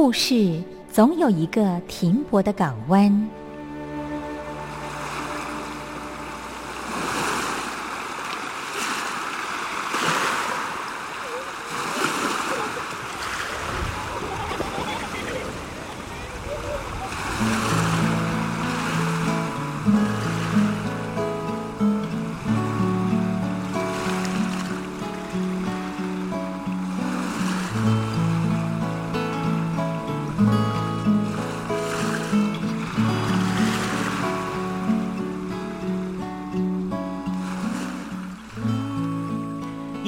故事总有一个停泊的港湾。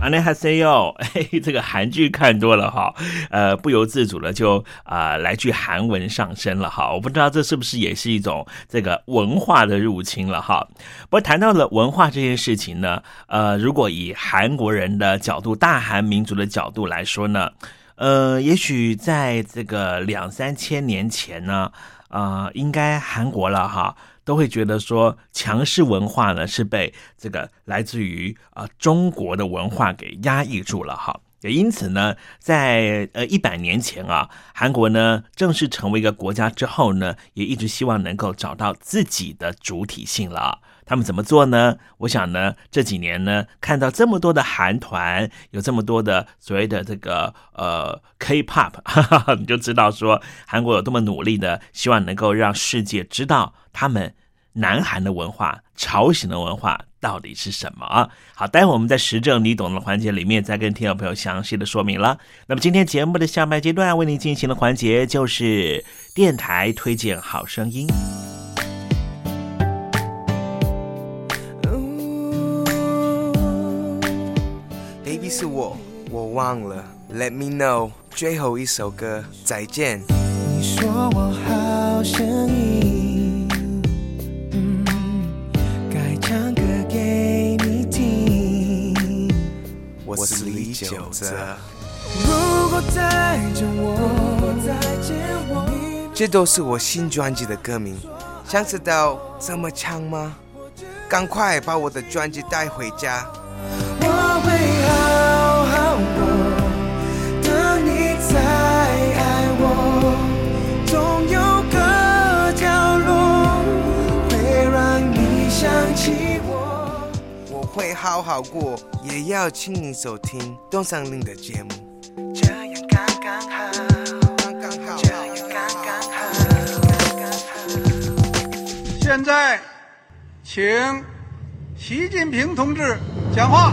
阿内哈塞哟，嘿，这个韩剧看多了哈，呃，不由自主的就啊来句韩文上身了哈。我不知道这是不是也是一种这个文化的入侵了哈。不过谈到了文化这件事情呢，呃，如果以韩国人的角度、大韩民族的角度来说呢，呃，也许在这个两三千年前呢，呃，应该韩国了哈。都会觉得说强势文化呢是被这个来自于啊中国的文化给压抑住了哈，也因此呢，在呃一百年前啊，韩国呢正式成为一个国家之后呢，也一直希望能够找到自己的主体性了。他们怎么做呢？我想呢，这几年呢，看到这么多的韩团，有这么多的所谓的这个呃 K-pop，你就知道说韩国有多么努力的，希望能够让世界知道他们南韩的文化、朝鲜的文化到底是什么。好，待会我们在时政你懂的环节里面再跟听众朋友详细的说明了。那么今天节目的下半阶段为您进行的环节就是电台推荐好声音。是我，我忘了。Let me know，最后一首歌，再见。你说我好声音，嗯，该唱歌给你听。我是李玖哲。如果再见我，这都是我新专辑的歌名，想知道怎么唱吗？赶快把我的专辑带回家。我会好好好好过，也要亲你收听东山林的节目。这样刚刚好，刚刚好，这样刚刚好，刚刚好。现在，请习近平同志讲话。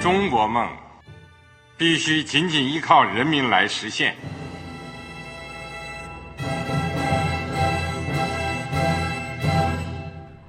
中国梦必须紧紧依靠人民来实现。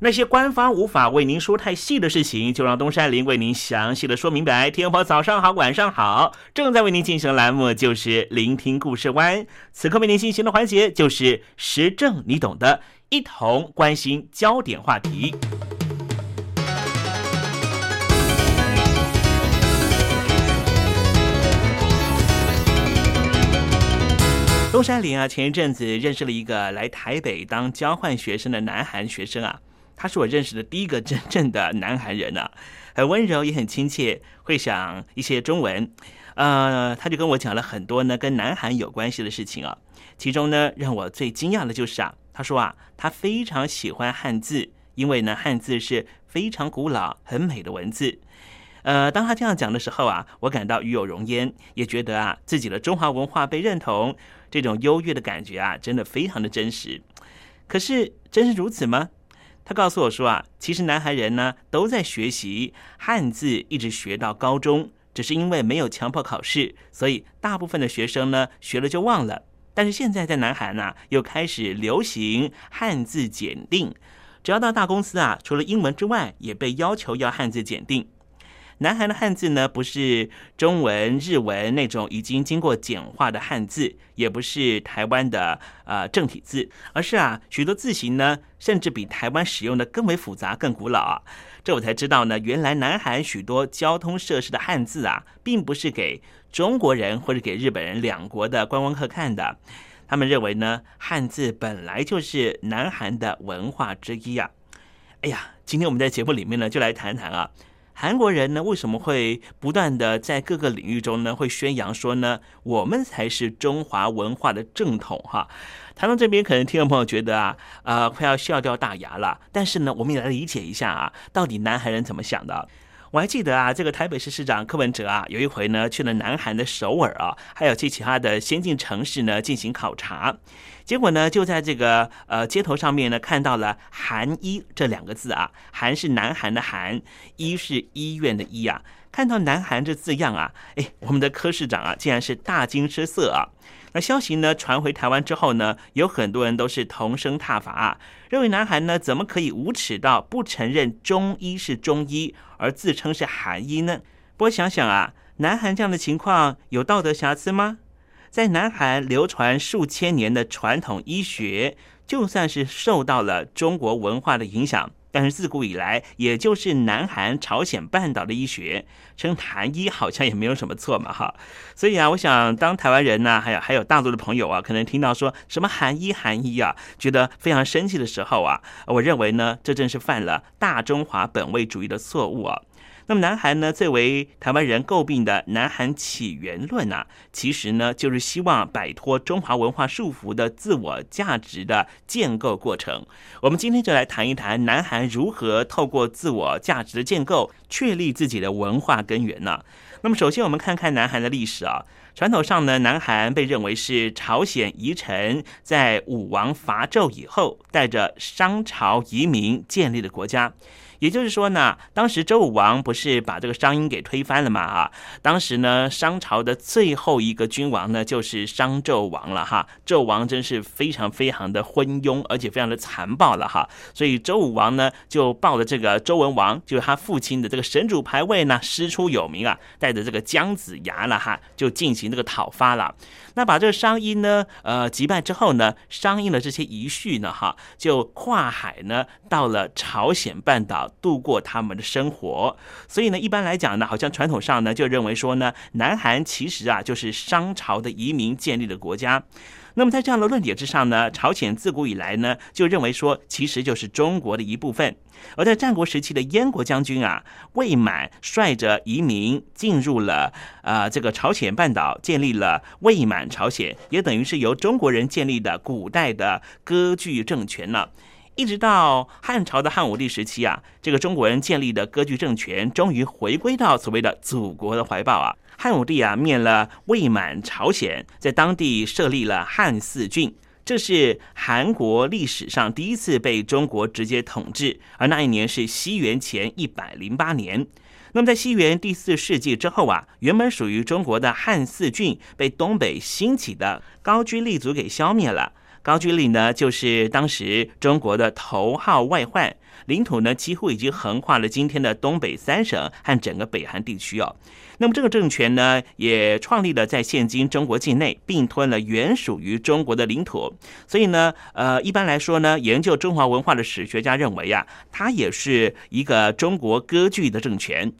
那些官方无法为您说太细的事情，就让东山林为您详细的说明白。天婆早上好，晚上好，正在为您进行的栏目就是聆听故事湾。此刻为您进行的环节就是时政，你懂的，一同关心焦点话题。东山林啊，前一阵子认识了一个来台北当交换学生的南韩学生啊，他是我认识的第一个真 正的南韩人啊，很温柔也很亲切，会讲一些中文，呃，他就跟我讲了很多呢跟南韩有关系的事情啊，其中呢让我最惊讶的就是啊，他说啊，他非常喜欢汉字，因为呢汉字是非常古老很美的文字。呃，当他这样讲的时候啊，我感到与有荣焉，也觉得啊自己的中华文化被认同，这种优越的感觉啊，真的非常的真实。可是，真是如此吗？他告诉我说啊，其实南韩人呢都在学习汉字，一直学到高中，只是因为没有强迫考试，所以大部分的学生呢学了就忘了。但是现在在南韩呢，又开始流行汉字检定，只要到大公司啊，除了英文之外，也被要求要汉字检定。南韩的汉字呢，不是中文、日文那种已经经过简化的汉字，也不是台湾的呃正体字，而是啊许多字形呢，甚至比台湾使用的更为复杂、更古老啊。这我才知道呢，原来南韩许多交通设施的汉字啊，并不是给中国人或者给日本人两国的观光客看的。他们认为呢，汉字本来就是南韩的文化之一啊。哎呀，今天我们在节目里面呢，就来谈谈啊。韩国人呢，为什么会不断的在各个领域中呢，会宣扬说呢，我们才是中华文化的正统哈？台湾这边可能听众朋友觉得啊，呃，快要笑掉大牙了。但是呢，我们也来理解一下啊，到底南韩人怎么想的？我还记得啊，这个台北市市长柯文哲啊，有一回呢去了南韩的首尔啊，还有去其他的先进城市呢进行考察。结果呢，就在这个呃街头上面呢，看到了“韩医”这两个字啊，“韩”是南韩的“韩”，“医”是医院的“医”啊。看到“南韩”这字样啊，哎，我们的柯市长啊，竟然是大惊失色啊。那消息呢传回台湾之后呢，有很多人都是同声挞伐啊，认为南韩呢怎么可以无耻到不承认中医是中医，而自称是韩医呢？不过想想啊，南韩这样的情况有道德瑕疵吗？在南韩流传数千年的传统医学，就算是受到了中国文化的影响，但是自古以来，也就是南韩、朝鲜半岛的医学，称韩医好像也没有什么错嘛，哈。所以啊，我想当台湾人呢，还有还有大陆的朋友啊，可能听到说什么韩医韩医啊，觉得非常生气的时候啊，我认为呢，这正是犯了大中华本位主义的错误啊。那么，南韩呢最为台湾人诟病的南韩起源论啊，其实呢就是希望摆脱中华文化束缚的自我价值的建构过程。我们今天就来谈一谈南韩如何透过自我价值的建构，确立自己的文化根源呢？那么，首先我们看看南韩的历史啊。传统上呢，南韩被认为是朝鲜遗臣在武王伐纣以后，带着商朝移民建立的国家。也就是说呢，当时周武王不是把这个商殷给推翻了嘛？啊，当时呢，商朝的最后一个君王呢，就是商纣王了哈。纣王真是非常非常的昏庸，而且非常的残暴了哈。所以周武王呢，就抱着这个周文王，就是他父亲的这个神主牌位呢，师出有名啊，带着这个姜子牙了哈，就进行这个讨伐了。那把这个商殷呢，呃，击败之后呢，商殷的这些遗绪呢，哈，就跨海呢，到了朝鲜半岛度过他们的生活。所以呢，一般来讲呢，好像传统上呢，就认为说呢，南韩其实啊，就是商朝的移民建立的国家。那么在这样的论点之上呢，朝鲜自古以来呢，就认为说，其实就是中国的一部分。而在战国时期的燕国将军啊，魏满率着移民进入了啊这个朝鲜半岛，建立了魏满朝鲜，也等于是由中国人建立的古代的割据政权了。一直到汉朝的汉武帝时期啊，这个中国人建立的割据政权终于回归到所谓的祖国的怀抱啊。汉武帝啊灭了魏满朝鲜，在当地设立了汉四郡。这是韩国历史上第一次被中国直接统治，而那一年是西元前一百零八年。那么在西元第四世纪之后啊，原本属于中国的汉四郡被东北兴起的高句丽族给消灭了。高句丽呢，就是当时中国的头号外患，领土呢几乎已经横跨了今天的东北三省和整个北韩地区哦。那么这个政权呢，也创立了在现今中国境内，并吞了原属于中国的领土。所以呢，呃，一般来说呢，研究中华文化的史学家认为啊，它也是一个中国割据的政权。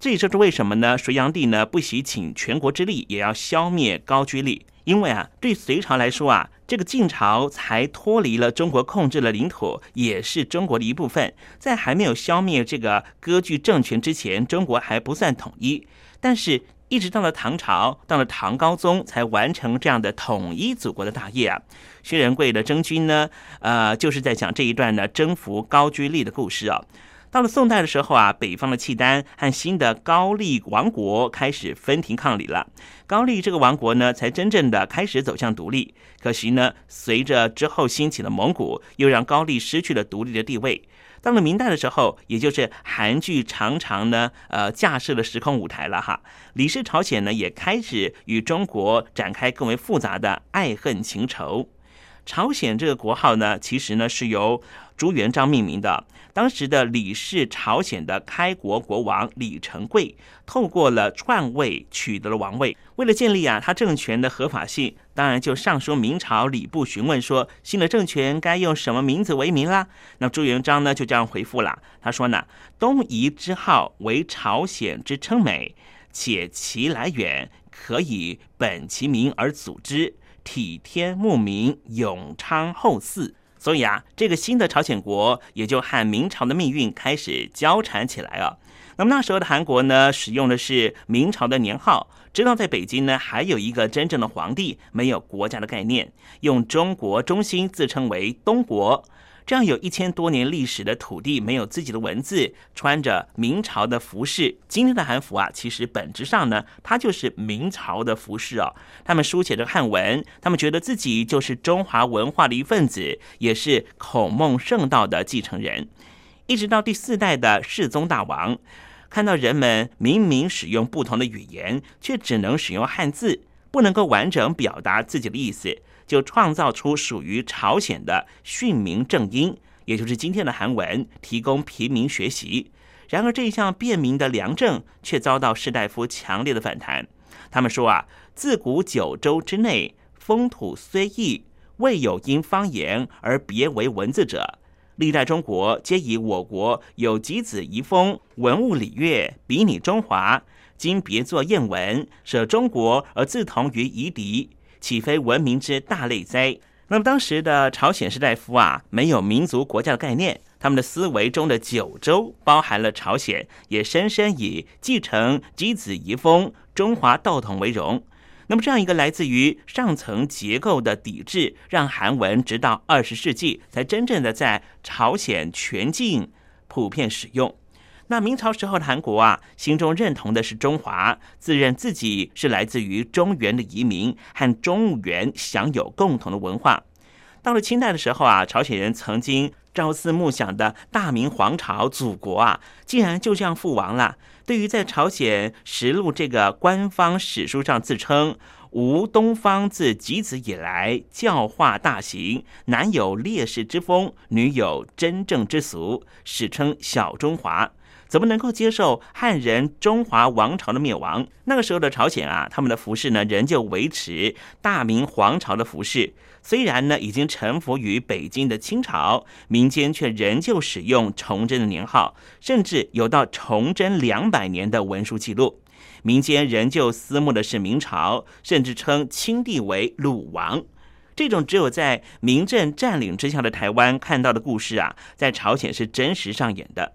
这也就是为什么呢？隋炀帝呢不惜请全国之力，也要消灭高句丽。因为啊，对隋朝来说啊，这个晋朝才脱离了中国控制的领土，也是中国的一部分。在还没有消灭这个割据政权之前，中国还不算统一。但是，一直到了唐朝，到了唐高宗，才完成这样的统一祖国的大业啊。薛仁贵的征军呢，呃，就是在讲这一段呢征服高句丽的故事啊。到了宋代的时候啊，北方的契丹和新的高丽王国开始分庭抗礼了。高丽这个王国呢，才真正的开始走向独立。可惜呢，随着之后兴起的蒙古，又让高丽失去了独立的地位。到了明代的时候，也就是韩剧常常呢，呃，架设了时空舞台了哈。李氏朝鲜呢，也开始与中国展开更为复杂的爱恨情仇。朝鲜这个国号呢，其实呢是由朱元璋命名的。当时的李氏朝鲜的开国国王李成桂，透过了篡位取得了王位。为了建立啊他政权的合法性，当然就上书明朝礼部询问说，新的政权该用什么名字为名啦？那朱元璋呢就这样回复了，他说呢，东夷之号为朝鲜之称美，且其来远，可以本其名而组之。体天慕名，永昌后嗣。所以啊，这个新的朝鲜国也就和明朝的命运开始交缠起来啊。那么那时候的韩国呢，使用的是明朝的年号，直到在北京呢，还有一个真正的皇帝，没有国家的概念，用中国中心自称为东国。这样有一千多年历史的土地，没有自己的文字，穿着明朝的服饰。今天的韩服啊，其实本质上呢，它就是明朝的服饰哦。他们书写着汉文，他们觉得自己就是中华文化的一份子，也是孔孟圣道的继承人。一直到第四代的世宗大王，看到人们明明使用不同的语言，却只能使用汉字，不能够完整表达自己的意思。就创造出属于朝鲜的训民正音，也就是今天的韩文，提供平民学习。然而这一项便民的良政却遭到士大夫强烈的反弹。他们说啊，自古九州之内，风土虽异，未有因方言而别为文字者。历代中国皆以我国有几子遗风、文物礼乐比拟中华，今别作谚文，舍中国而自同于夷狄。岂非文明之大类哉？那么当时的朝鲜士大夫啊，没有民族国家的概念，他们的思维中的九州包含了朝鲜，也深深以继承箕子遗风、中华道统为荣。那么这样一个来自于上层结构的抵制，让韩文直到二十世纪才真正的在朝鲜全境普遍使用。那明朝时候的韩国啊，心中认同的是中华，自认自己是来自于中原的移民，和中原享有共同的文化。到了清代的时候啊，朝鲜人曾经朝思暮想的大明皇朝祖国啊，竟然就这样覆亡了。对于在朝鲜实录这个官方史书上自称“吴东方自箕子以来教化大行，男有烈士之风，女有真正之俗”，史称小中华。怎么能够接受汉人中华王朝的灭亡？那个时候的朝鲜啊，他们的服饰呢，仍旧维持大明皇朝的服饰。虽然呢，已经臣服于北京的清朝，民间却仍旧使用崇祯的年号，甚至有到崇祯两百年的文书记录。民间仍旧私慕的是明朝，甚至称清帝为鲁王。这种只有在明政占领之下的台湾看到的故事啊，在朝鲜是真实上演的。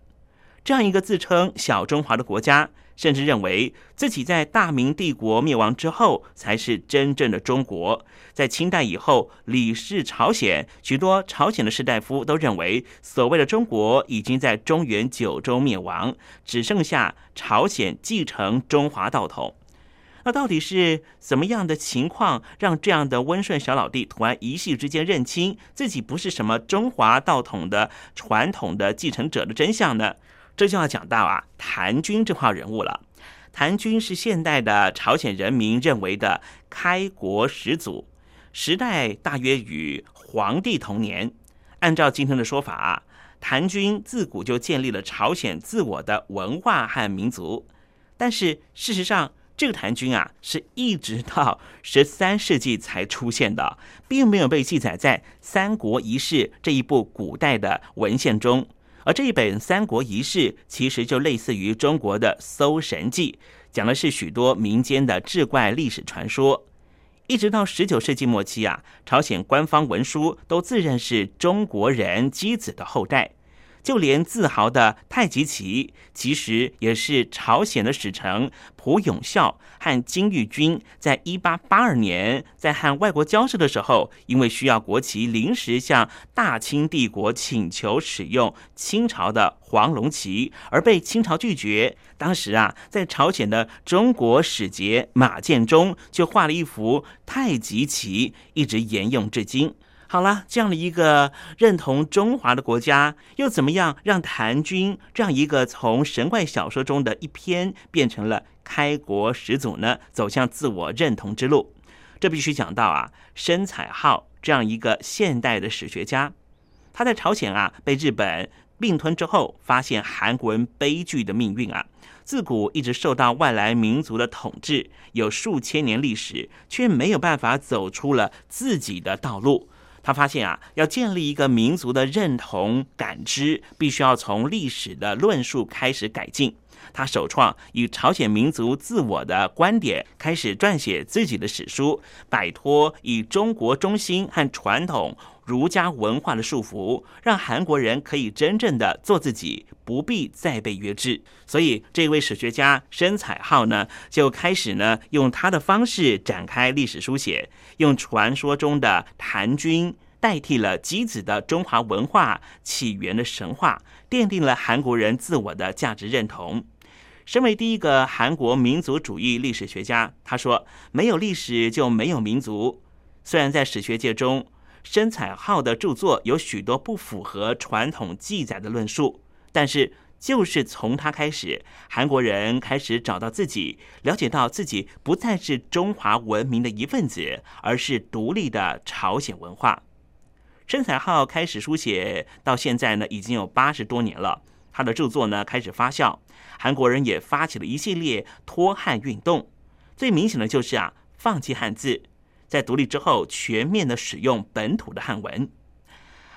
这样一个自称小中华的国家，甚至认为自己在大明帝国灭亡之后才是真正的中国。在清代以后，李氏朝鲜许多朝鲜的士大夫都认为，所谓的中国已经在中原九州灭亡，只剩下朝鲜继承中华道统。那到底是怎么样的情况，让这样的温顺小老弟突然一夕之间认清自己不是什么中华道统的传统的继承者的真相呢？这就要讲到啊，谭军这号人物了。谭军是现代的朝鲜人民认为的开国始祖，时代大约与黄帝同年。按照今天的说法啊，谭军自古就建立了朝鲜自我的文化和民族。但是事实上，这个谭军啊，是一直到十三世纪才出现的，并没有被记载在《三国遗事》这一部古代的文献中。而这一本《三国遗事》其实就类似于中国的《搜神记》，讲的是许多民间的志怪历史传说。一直到十九世纪末期啊，朝鲜官方文书都自认是中国人箕子的后代。就连自豪的太极旗，其实也是朝鲜的使臣朴永孝和金玉君在一八八二年在和外国交涉的时候，因为需要国旗，临时向大清帝国请求使用清朝的黄龙旗，而被清朝拒绝。当时啊，在朝鲜的中国使节马建忠就画了一幅太极旗，一直沿用至今。好了，这样的一个认同中华的国家，又怎么样让谭军这样一个从神怪小说中的一篇变成了开国始祖呢？走向自我认同之路，这必须讲到啊，申彩浩这样一个现代的史学家，他在朝鲜啊被日本并吞之后，发现韩国人悲剧的命运啊，自古一直受到外来民族的统治，有数千年历史，却没有办法走出了自己的道路。他发现啊，要建立一个民族的认同感知，必须要从历史的论述开始改进。他首创以朝鲜民族自我的观点开始撰写自己的史书，摆脱以中国中心和传统儒家文化的束缚，让韩国人可以真正的做自己，不必再被约制。所以，这位史学家申彩浩呢，就开始呢用他的方式展开历史书写，用传说中的谭军。代替了箕子的中华文化起源的神话，奠定了韩国人自我的价值认同。身为第一个韩国民族主义历史学家，他说：“没有历史就没有民族。”虽然在史学界中，申彩浩的著作有许多不符合传统记载的论述，但是就是从他开始，韩国人开始找到自己，了解到自己不再是中华文明的一份子，而是独立的朝鲜文化。申彩浩开始书写到现在呢，已经有八十多年了。他的著作呢开始发酵，韩国人也发起了一系列脱汉运动。最明显的就是啊，放弃汉字，在独立之后全面的使用本土的汉文。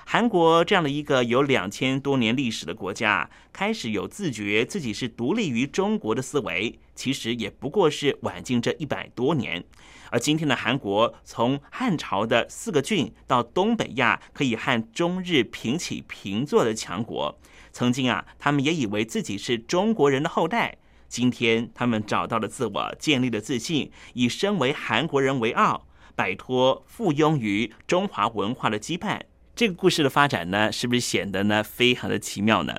韩国这样的一个有两千多年历史的国家，开始有自觉自己是独立于中国的思维，其实也不过是晚近这一百多年。而今天的韩国，从汉朝的四个郡到东北亚可以和中日平起平坐的强国，曾经啊，他们也以为自己是中国人的后代。今天他们找到了自我，建立了自信，以身为韩国人为傲，摆脱附庸于中华文化的羁绊。这个故事的发展呢，是不是显得呢非常的奇妙呢？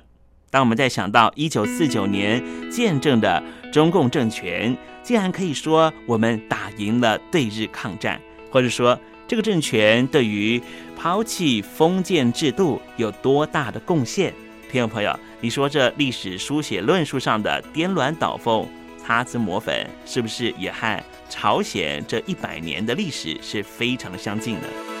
当我们在想到一九四九年见证的中共政权，竟然可以说我们打赢了对日抗战，或者说这个政权对于抛弃封建制度有多大的贡献？听众朋友，你说这历史书写论述上的颠鸾倒凤、擦脂抹粉，是不是也和朝鲜这一百年的历史是非常相近的？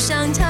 想逃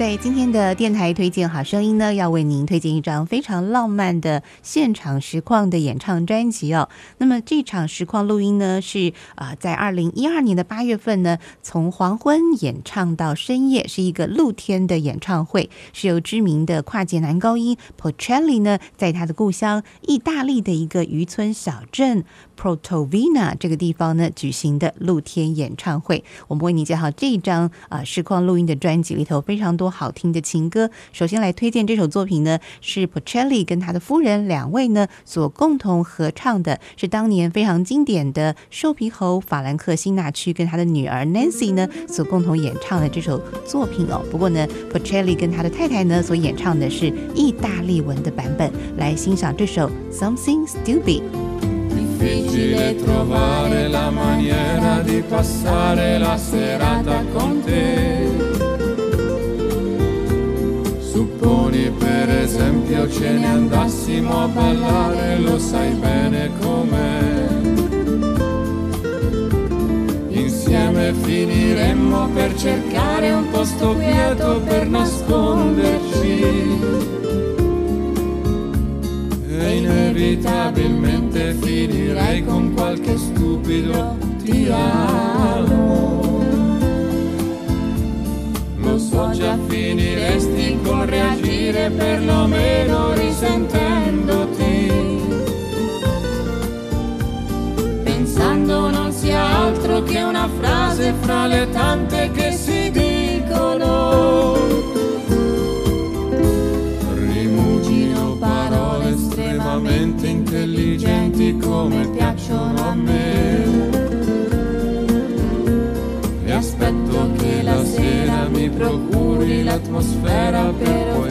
在今天的电台推荐好声音呢，要为您推荐一张非常浪漫的现场实况的演唱专辑哦。那么这场实况录音呢，是啊、在二零一二年的八月份呢，从黄昏演唱到深夜，是一个露天的演唱会，是由知名的跨界男高音 Porcelli 呢，在他的故乡意大利的一个渔村小镇 Protovina 这个地方呢举行的露天演唱会。我们为你介绍这一张啊、实况录音的专辑里头非常多好听的情歌。首先来推荐这首作品呢，是 Porcelli 跟他的夫人两位呢所共同合唱的，是当年非常经典的瘦皮猴法兰克辛纳区跟他的女儿 Nancy 呢所共同演唱的这首作品哦。不过呢，Porcelli 跟他的太太呢所演唱的是意大利文的版本，来欣赏这首 Something Stupid。Difficile trovare la maniera di passare la serata con te. Supponi per esempio ce ne andassimo a ballare, lo sai bene com'è. Insieme finiremmo per cercare un posto quieto per nasconderci. E finirei con qualche stupido ti amo. Lo so già finiresti col reagire perlomeno risentendoti. Pensando non sia altro che una frase fra le tante che si dicono. Come piacciono a me. E aspetto che la sera mi procuri l'atmosfera per poi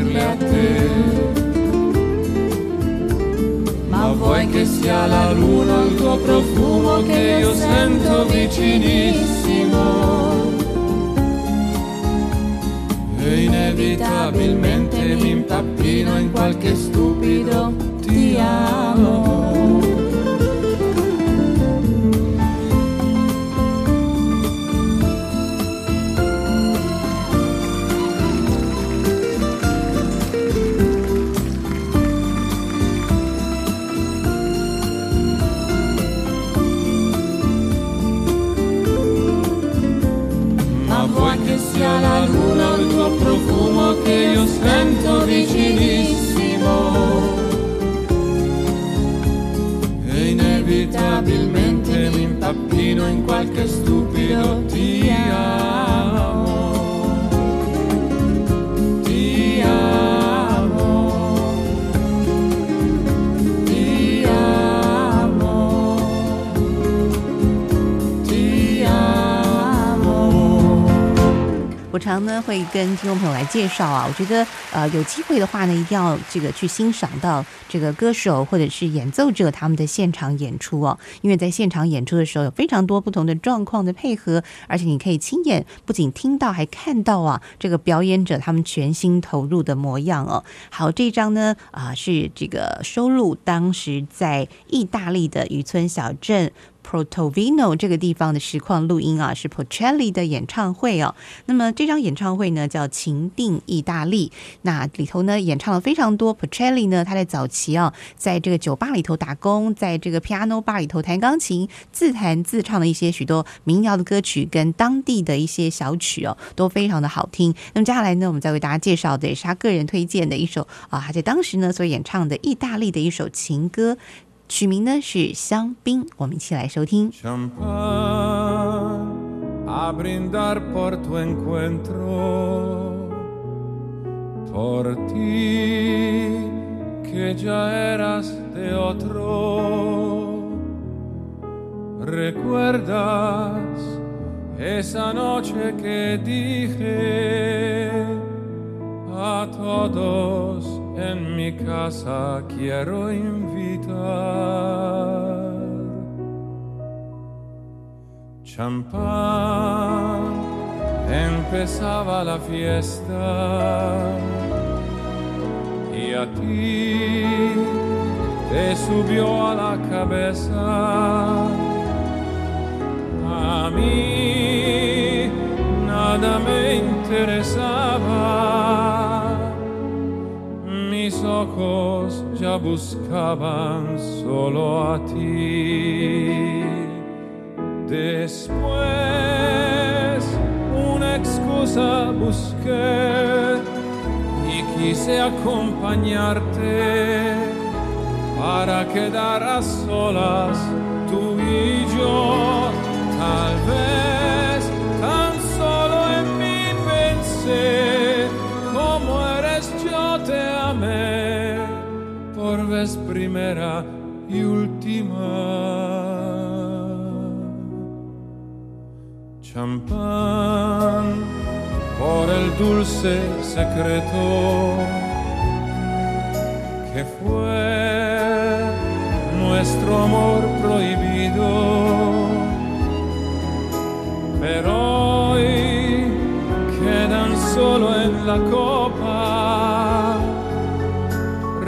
offrirle a te. Ma vuoi che sia la luna il tuo profumo che io sento vicinissimo? E inevitabilmente mi impappino in qualche stupido la luna il tuo profumo che io sento vicinissimo? Inevitabilmente mi impappino in qualche stupido ti 我常呢会跟听众朋友来介绍啊，我觉得呃有机会的话呢，一定要这个去欣赏到这个歌手或者是演奏者他们的现场演出哦，因为在现场演出的时候有非常多不同的状况的配合，而且你可以亲眼不仅听到还看到啊这个表演者他们全心投入的模样哦。好，这张呢啊、是这个收录当时在意大利的渔村小镇。Protovino 这个地方的实况录音啊，是 Porcelli 的演唱会哦。那么这张演唱会呢叫《情定意大利》，那里头呢演唱了非常多。Porcelli 呢他在早期啊，在这个酒吧里头打工，在这个 piano bar 里头弹钢琴，自弹自唱的一些许多民谣的歌曲跟当地的一些小曲哦，都非常的好听。那么接下来呢，我们再为大家介绍的也是他个人推荐的一首啊，他在当时呢所演唱的意大利的一首情歌。曲名呢是《香槟》，我们一起来收听。champán a brindar por tu encuentro, por ti que ya eras de otro. ¿Recuerdas esa noche que dije a todos en mi casa quiero invitar? champán, empezaba la fiesta y a ti te subió a la cabeza. A mí nada me interesaba, ojos ya buscaban solo a ti. Después una excusa busqué y quise acompañarte para quedar a solas tú y yo. Tal vez por vez primera y última. champán por el dulce secreto que fue nuestro amor prohibido. Pero hoy quedan solo en la copa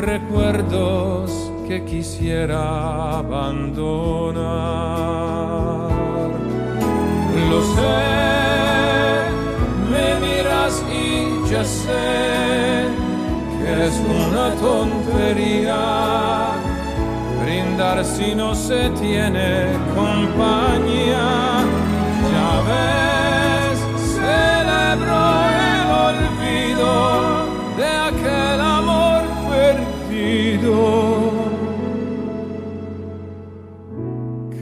recuerdos que quisiera abandonar. Lo sé, me miras y ya sé que es una tontería brindar si no se tiene compañía. Ya ves, celebro el olvido de olvido.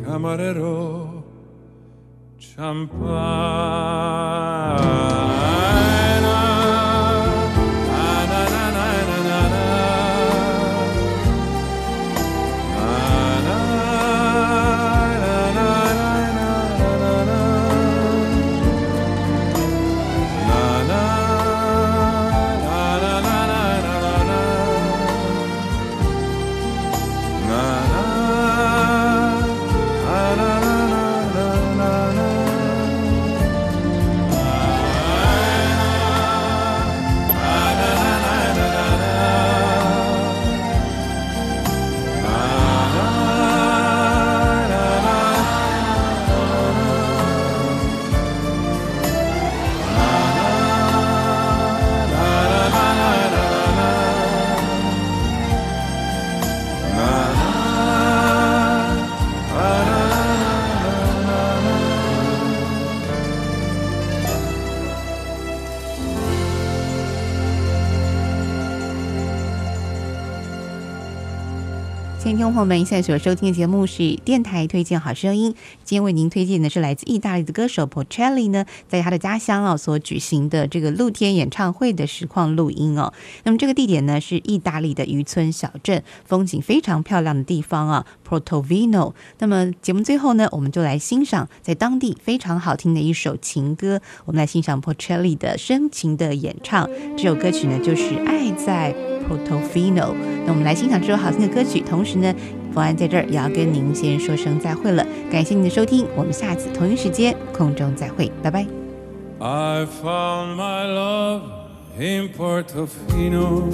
Camarero champagne. 听众朋友们，现在所收听的节目是电台推荐好声音。今天为您推荐的是来自意大利的歌手 Porcelli 呢，在他的家乡啊所举行的这个露天演唱会的实况录音哦。那么这个地点呢是意大利的渔村小镇，风景非常漂亮的地方啊，Portovino。那么节目最后呢，我们就来欣赏在当地非常好听的一首情歌，我们来欣赏 Porcelli 的深情的演唱。这首歌曲呢就是《爱在 Portofino》。那我们来欣赏这首好听的歌曲，同时呢，冯安在这儿也要跟您先说声再会了。感谢您的收听，我们下次同一时间空中再会，拜拜。I found my love in Portofino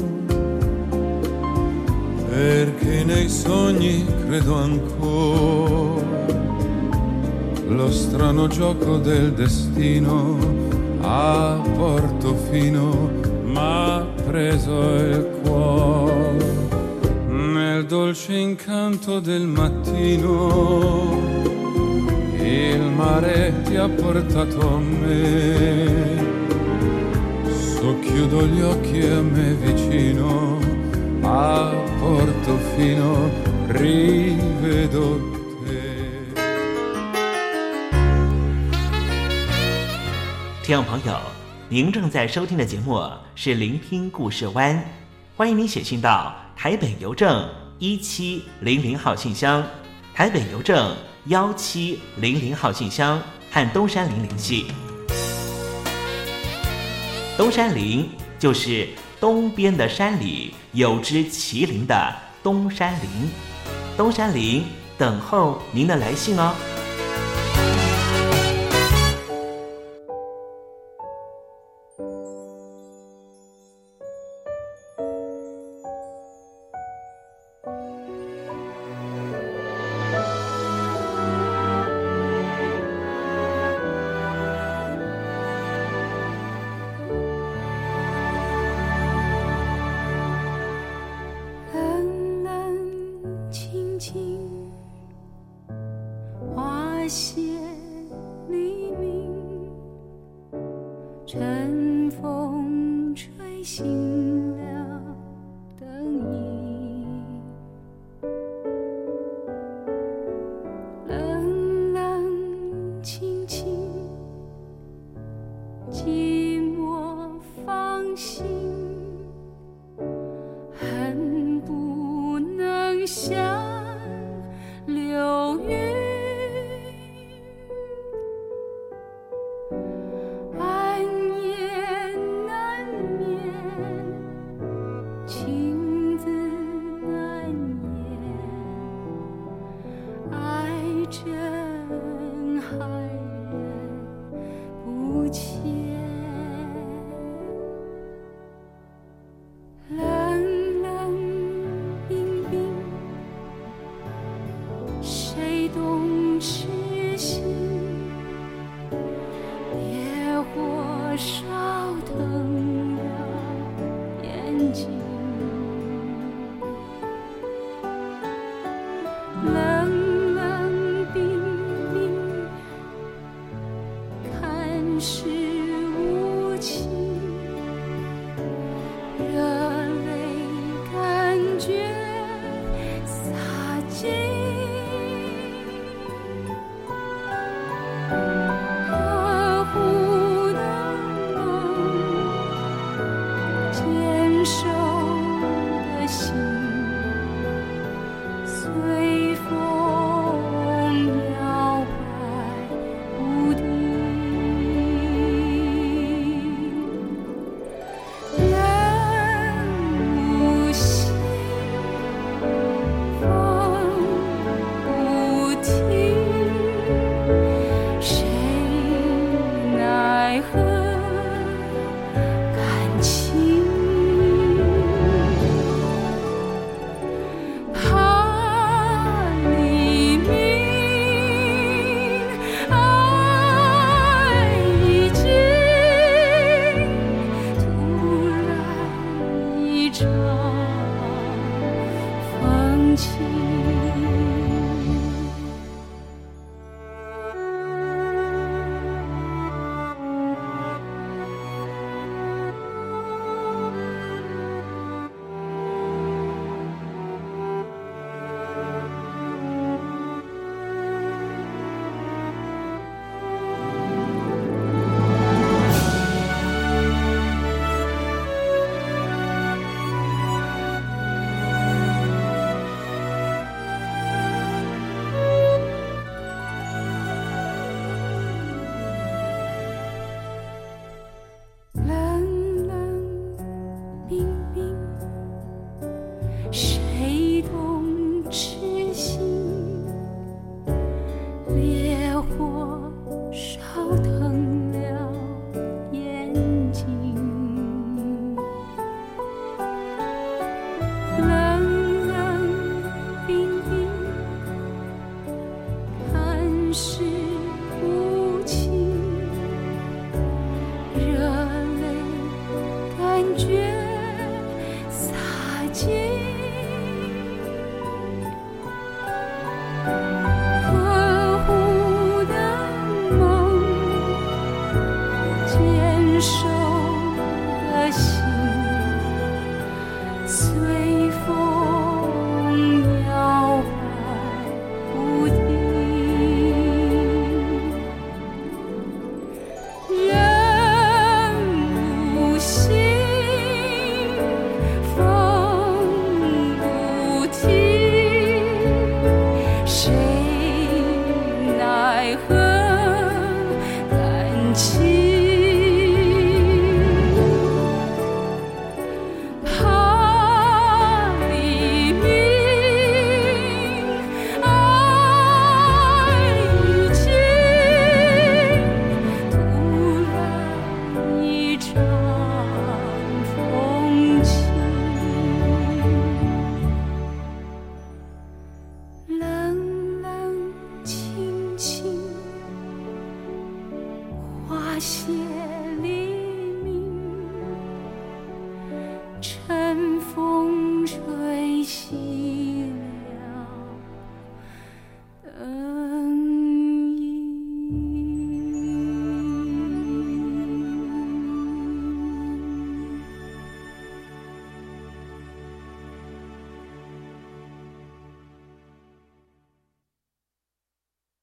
perché nei sogni credo ancora lo strano gioco del destino a Portofino m'ha preso il cuore nel dolce incanto del mattino il mare ti ha portato a me. Socchiudo gli occhi e a me vicino, a Portofino rivedo te. 听众朋友，您正在收听的节目是《聆听故事湾》，欢迎您写信到台北邮政一七零零号信箱，台北邮政幺七零零号信箱和东山林联系。东山林就是东边的山里有只麒麟的东山林，东山林等候您的来信哦。